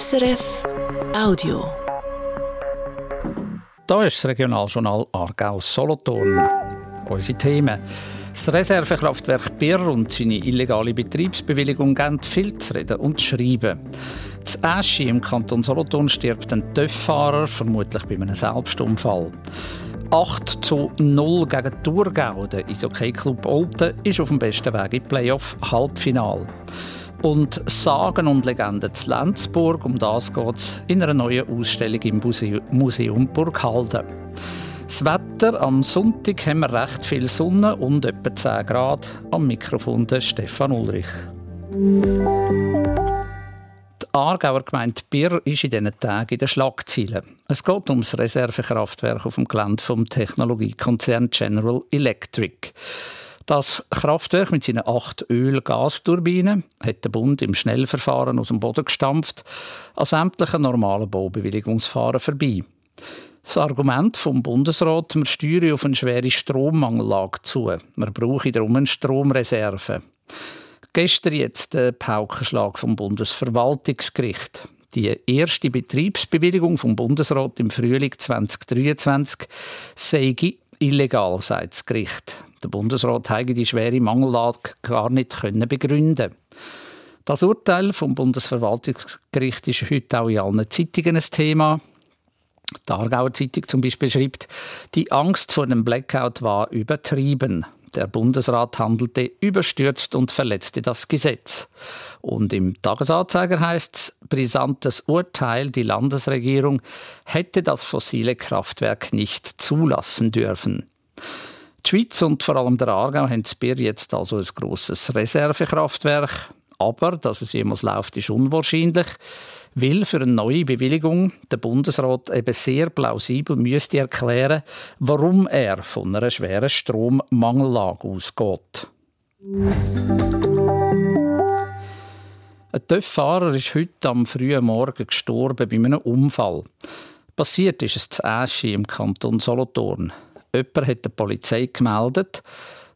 SRF Audio. Da ist das Regionaljournal Aargau Solothurn. Unsere Themen. Das Reservekraftwerk Birr und seine illegale Betriebsbewilligung geben viel zu reden und zu schreiben. Das Aschi im Kanton Solothurn stirbt ein TÜV-Fahrer, vermutlich bei einem Selbstunfall. 8 zu 0 gegen Thurgau. Der Eishockey-Club Olten ist auf dem besten Weg im Playoff-Halbfinal. Und Sagen und Legenden zu Lenzburg, um das geht es in einer neuen Ausstellung im Museum Burghalden. Das Wetter am Sonntag haben wir recht viel Sonne und etwa 10 Grad. Am Mikrofon der Stefan Ulrich. Die Aargauer Gemeinde Birr ist in diesen Tagen in den Schlagzeilen. Es geht um das Reservekraftwerk auf dem Gelände vom Technologiekonzern General Electric. Das Kraftwerk mit seinen acht Öl-Gasturbinen hat der Bund im Schnellverfahren aus dem Boden gestampft, an sämtlichen normalen Baubewilligungsfahren vorbei. Das Argument vom Bundesrat, wir steuern auf eine schwere Strommangellage zu. Man brauche darum eine Stromreserve. Gestern jetzt der Paukenschlag vom Bundesverwaltungsgericht. Die erste Betriebsbewilligung vom Bundesrat im Frühling 2023 sei illegal, sagt das Gericht. Der Bundesrat habe die schwere Mangellage gar nicht können begründen. Das Urteil vom Bundesverwaltungsgericht ist heute auch in allen Zeitungen ein Thema. Die Aargauer Zeitung zum Beispiel schreibt, die Angst vor dem Blackout war übertrieben. Der Bundesrat handelte überstürzt und verletzte das Gesetz. Und im Tagesanzeiger heißt es, brisantes Urteil, die Landesregierung hätte das fossile Kraftwerk nicht zulassen dürfen. Die Schweiz und vor allem der Aargau haben Bier jetzt also ein grosses Reservekraftwerk. Aber, dass es jemals läuft, ist unwahrscheinlich, weil für eine neue Bewilligung der Bundesrat eben sehr plausibel müsste erklären, warum er von einer schweren Strommangellage ausgeht. Ein TÜV-Fahrer ist heute am frühen Morgen gestorben bei einem Unfall. Passiert ist es zu Aschi im Kanton Solothurn. Jemand hat der Polizei gemeldet,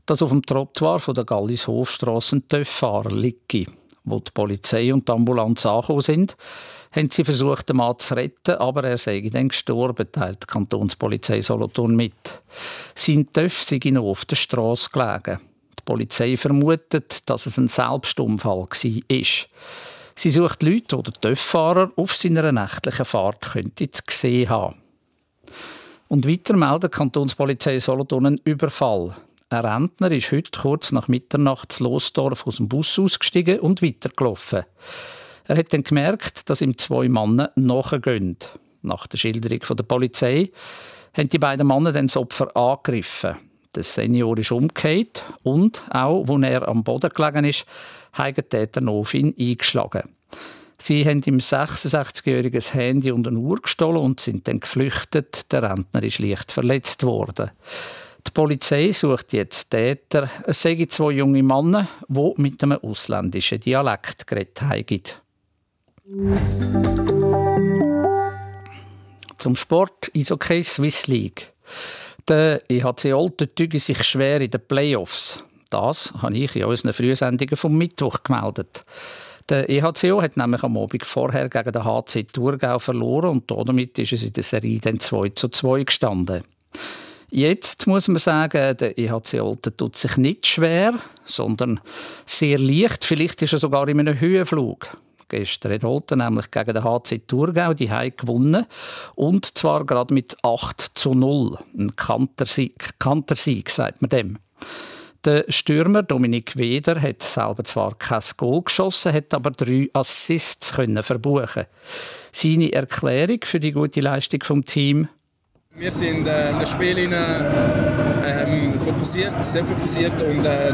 dass auf dem Trottoir von der Gallis-Hofstrasse ein TÜV-Fahrer liege. Wo die Polizei und die Ambulanz angekommen sind, haben sie versucht, den Mann zu retten, aber er sei dann gestorben, teilt die Kantonspolizei Solothurn mit. Sein TÜV sei noch auf der Straße gelegen. Die Polizei vermutet, dass es ein Selbstunfall war. Sie sucht Leute, die den TÜV-Fahrer auf seiner nächtlichen Fahrt gesehen haben. Und weiter meldet die Kantonspolizei Solothurn einen Überfall. Ein Rentner ist heute kurz nach Mitternacht zu Losdorf aus dem Bus ausgestiegen und weitergelaufen. Er hat dann gemerkt, dass ihm zwei Männer nachgehen. Nach der Schilderung der Polizei haben die beiden Männer das Opfer angegriffen. Der Senior ist umgekehrt und auch, als er am Boden gelegen ist, haben die Täter noch auf ihn eingeschlagen. Sie haben ihm 66-jähriges Handy und eine Uhr gestohlen und sind dann geflüchtet. Der Rentner ist leicht verletzt worden. Die Polizei sucht jetzt Täter. Es seien zwei junge Männer, die mit einem ausländischen Dialekt geredet haben. Zum Sport Eishockey Swiss League. Der EHC Olten tüge sich schwer in den Playoffs. Das habe ich in unseren Frühsendungen vom Mittwoch gemeldet. Der EHCO hat nämlich am Abend vorher gegen den HC Thurgau verloren und damit ist es in der Serie dann 2 zu 2 gestanden. Jetzt muss man sagen, der EHC Olten tut sich nicht schwer, sondern sehr leicht. Vielleicht ist er sogar in einem Höhenflug. Gestern hat Olten nämlich gegen den HC Thurgau die Hause gewonnen. Und zwar gerade mit 8 zu 0. Ein Kantersieg, Kantersieg sagt man dem. Der Stürmer Dominik Weder hat selber zwar kein Goal geschossen, hat aber drei Assists können verbuchen. Seine Erklärung für die gute Leistung vom Team? Wir sind äh, in das Spiel ähm, fokussiert, sehr fokussiert und äh,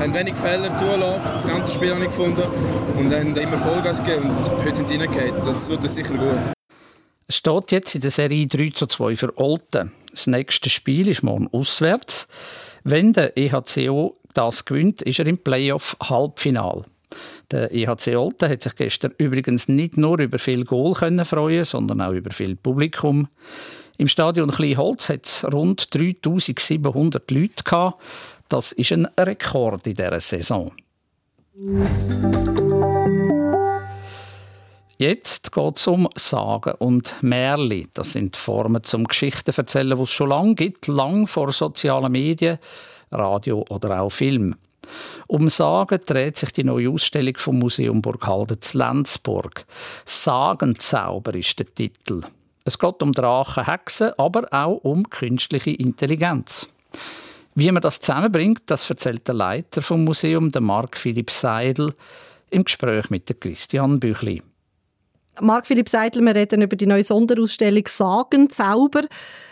haben wenig Fehler zulassen. Das ganze Spiel habe ich gefunden und haben immer Vollgas gegeben und heute sind sie reingegangen. Das tut uns sicher gut. Es steht jetzt in der Serie 3 zu 2 für Olten. Das nächste Spiel ist morgen auswärts. Wenn der EHCO das gewinnt, ist er im Playoff-Halbfinal. Der EHC Olten hat sich gestern übrigens nicht nur über viel Goal freuen, sondern auch über viel Publikum. Im Stadion Kleinholz hat es rund 3700 Leute gehabt. Das ist ein Rekord in dieser Saison. Jetzt geht es um Sagen und Märli. Das sind Formen zum Geschichten erzählen, die es schon lange gibt, lang vor sozialen Medien, Radio oder auch Film. Um Sagen dreht sich die neue Ausstellung vom Museum Burghalden zu Lenzburg. Sagenzauber ist der Titel. Es geht um Drachen, Hexen, aber auch um künstliche Intelligenz. Wie man das zusammenbringt, das erzählt der Leiter vom Museum, der Mark Philipp Seidel, im Gespräch mit der Christian Büchli. Marc Philipp Seidel, wir reden über die neue Sonderausstellung Sagenzauber.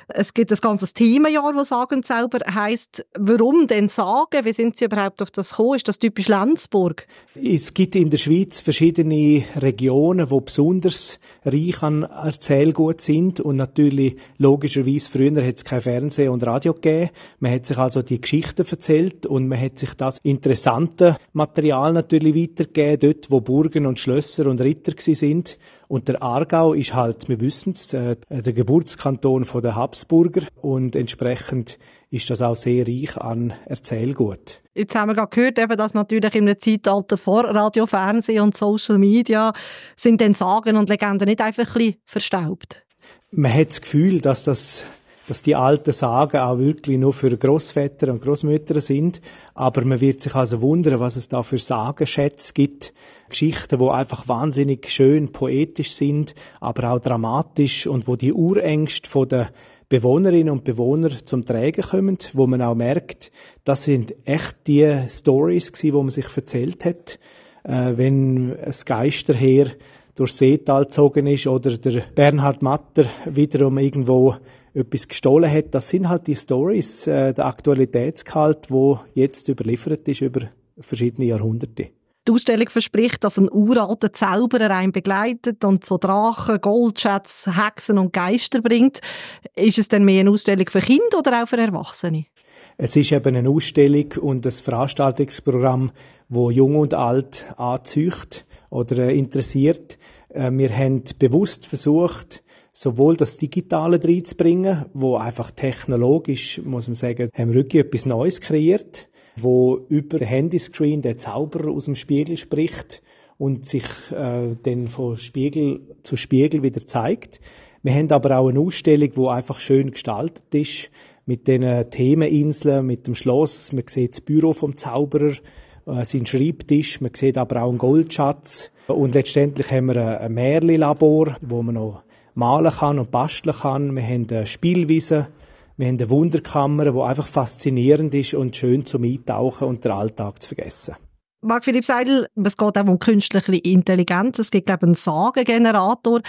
Es gibt ein ganzes Themenjahr, das Sagenzauber heisst. Warum denn Sagen? Wie sind Sie überhaupt auf das gekommen? Ist das typisch Lenzburg? Es gibt in der Schweiz verschiedene Regionen, die besonders reich an Erzählgut sind und natürlich logischerweise früher hat es kein Fernsehen und Radio gegeben. Man hat sich also die Geschichten erzählt und man hat sich das interessante Material natürlich weitergegeben, dort wo Burgen und Schlösser und Ritter sind. Und der Aargau ist halt, wir wissen es, äh, der Geburtskanton von der Habsburger und entsprechend ist das auch sehr reich an Erzählgut. Jetzt haben wir gerade gehört, eben, dass natürlich im Zeitalter vor Radio, Fernsehen und Social Media sind dann Sagen und Legenden nicht einfach ein bisschen verstaubt. Man hat das Gefühl, dass das dass die alten Sagen auch wirklich nur für Großväter und Großmütter sind. Aber man wird sich also wundern, was es da für Sagenschätze gibt. Geschichten, wo einfach wahnsinnig schön poetisch sind, aber auch dramatisch und wo die Urängste von der Bewohnerinnen und Bewohner zum Trägen kommen, wo man auch merkt, das sind echt die Stories gewesen, wo man sich erzählt hat, äh, wenn es Geisterheer durchs Seetal gezogen ist oder der Bernhard Matter wiederum irgendwo etwas gestohlen hat. Das sind halt die Stories, äh, der Aktualitätsgehalt, wo jetzt überliefert ist über verschiedene Jahrhunderte. Die Ausstellung verspricht, dass ein uralter Zauberer einen begleitet und so Drachen, Goldschätze, Hexen und Geister bringt. Ist es denn mehr eine Ausstellung für Kinder oder auch für Erwachsene? Es ist eben eine Ausstellung und ein Veranstaltungsprogramm, wo Jung und Alt anzücht oder interessiert. Äh, wir haben bewusst versucht, sowohl das Digitale reinzubringen, wo einfach technologisch, muss man sagen, haben wir wirklich etwas Neues kreiert, wo über den Handyscreen der Zauberer aus dem Spiegel spricht und sich äh, dann von Spiegel zu Spiegel wieder zeigt. Wir haben aber auch eine Ausstellung, wo einfach schön gestaltet ist, mit den Themeninseln, mit dem Schloss. Man sieht das Büro vom Zauberer, äh, seinen Schreibtisch, man sieht aber auch einen Goldschatz. Und letztendlich haben wir ein Märli-Labor, wo man noch malen kann und basteln kann. Wir haben eine Spielwiese, wir haben eine Wunderkammer, die einfach faszinierend ist und schön zum Eintauchen und den Alltag zu vergessen. Marc Philipp Seidel, es geht auch um künstliche Intelligenz. Es gibt, glaube ich, einen Sagengenerator.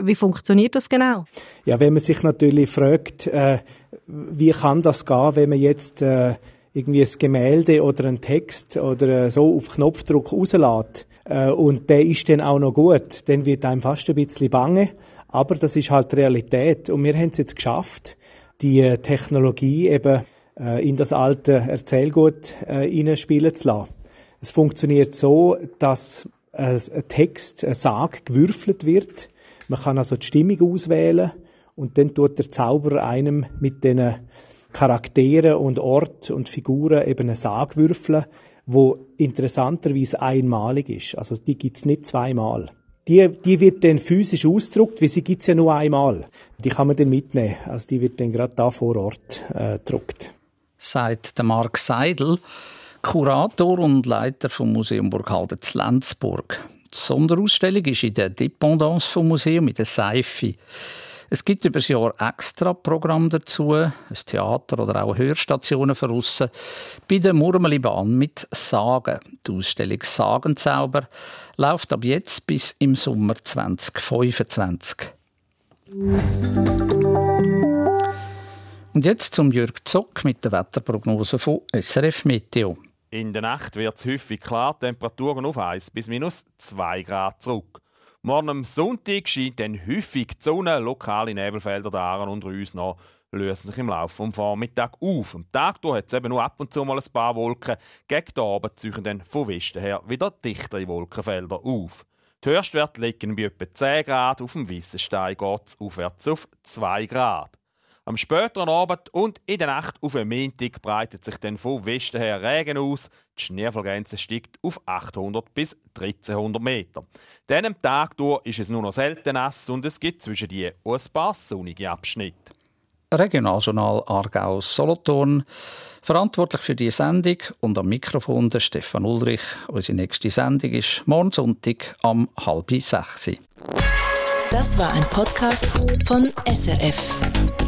Wie funktioniert das genau? Ja, wenn man sich natürlich fragt, äh, wie kann das gehen, wenn man jetzt äh, irgendwie ein Gemälde oder einen Text oder äh, so auf Knopfdruck rauslässt äh, und der ist dann auch noch gut, dann wird einem fast ein bisschen bange. Aber das ist halt Realität. Und wir haben es jetzt geschafft, die Technologie eben äh, in das alte Erzählgut äh, hineinspielen zu lassen. Es funktioniert so, dass ein Text, ein Sag gewürfelt wird. Man kann also die Stimmung auswählen und dann tut der Zauberer einem mit den Charakteren und Ort und Figuren eben einen Sag würfeln, wo interessanterweise einmalig ist. Also die gibt's nicht zweimal die, die wird dann physisch ausgedruckt, weil sie gibt's ja nur einmal. Die kann man dann mitnehmen. Also die wird dann gerade da vor Ort äh, gedruckt. Sagt der Mark Seidel, Kurator und Leiter vom Museum Burghalden zu Lenzburg. Die Sonderausstellung ist in der Dependance vom Museum in der Seife. Es gibt über das Jahr extra Programm dazu, ein Theater oder auch Hörstationen Russen, bei der Murmelibahn mit Sagen. Die Ausstellung Sagenzauber läuft ab jetzt bis im Sommer 2025. Und jetzt zum Jürg Zock mit der Wetterprognose von SRF Meteo. In der Nacht wird es häufig klar, Temperaturen auf 1 bis minus 2 Grad zurück. Morgen am Sonntag scheint dann häufig die Sonne, lokale Nebelfelder der Aaren und Rüs noch lösen sich im Laufe des Vormittags auf. Am Tag hat es eben nur ab und zu mal ein paar Wolken. Gegen den Abend ziehen dann von Westen her wieder dichtere Wolkenfelder auf. Die Höchstwerte liegen bei etwa 10 Grad, auf dem Weissenstein geht es aufwärts auf 2 Grad. Am späteren Abend und in der Nacht auf den Montag breitet sich dann von Westen her Regen aus. Die Schneefallgrenze steigt auf 800 bis 1300 Meter. Dann am Tag durch ist es nur noch selten nass und es gibt zwischen die ein paar sonnige Abschnitte. Regionaljournal Aargau Solothurn. Verantwortlich für die Sendung und am Mikrofon der Stefan Ulrich. Unsere nächste Sendung ist morgen Sonntag am halb sechs. Das war ein Podcast von SRF.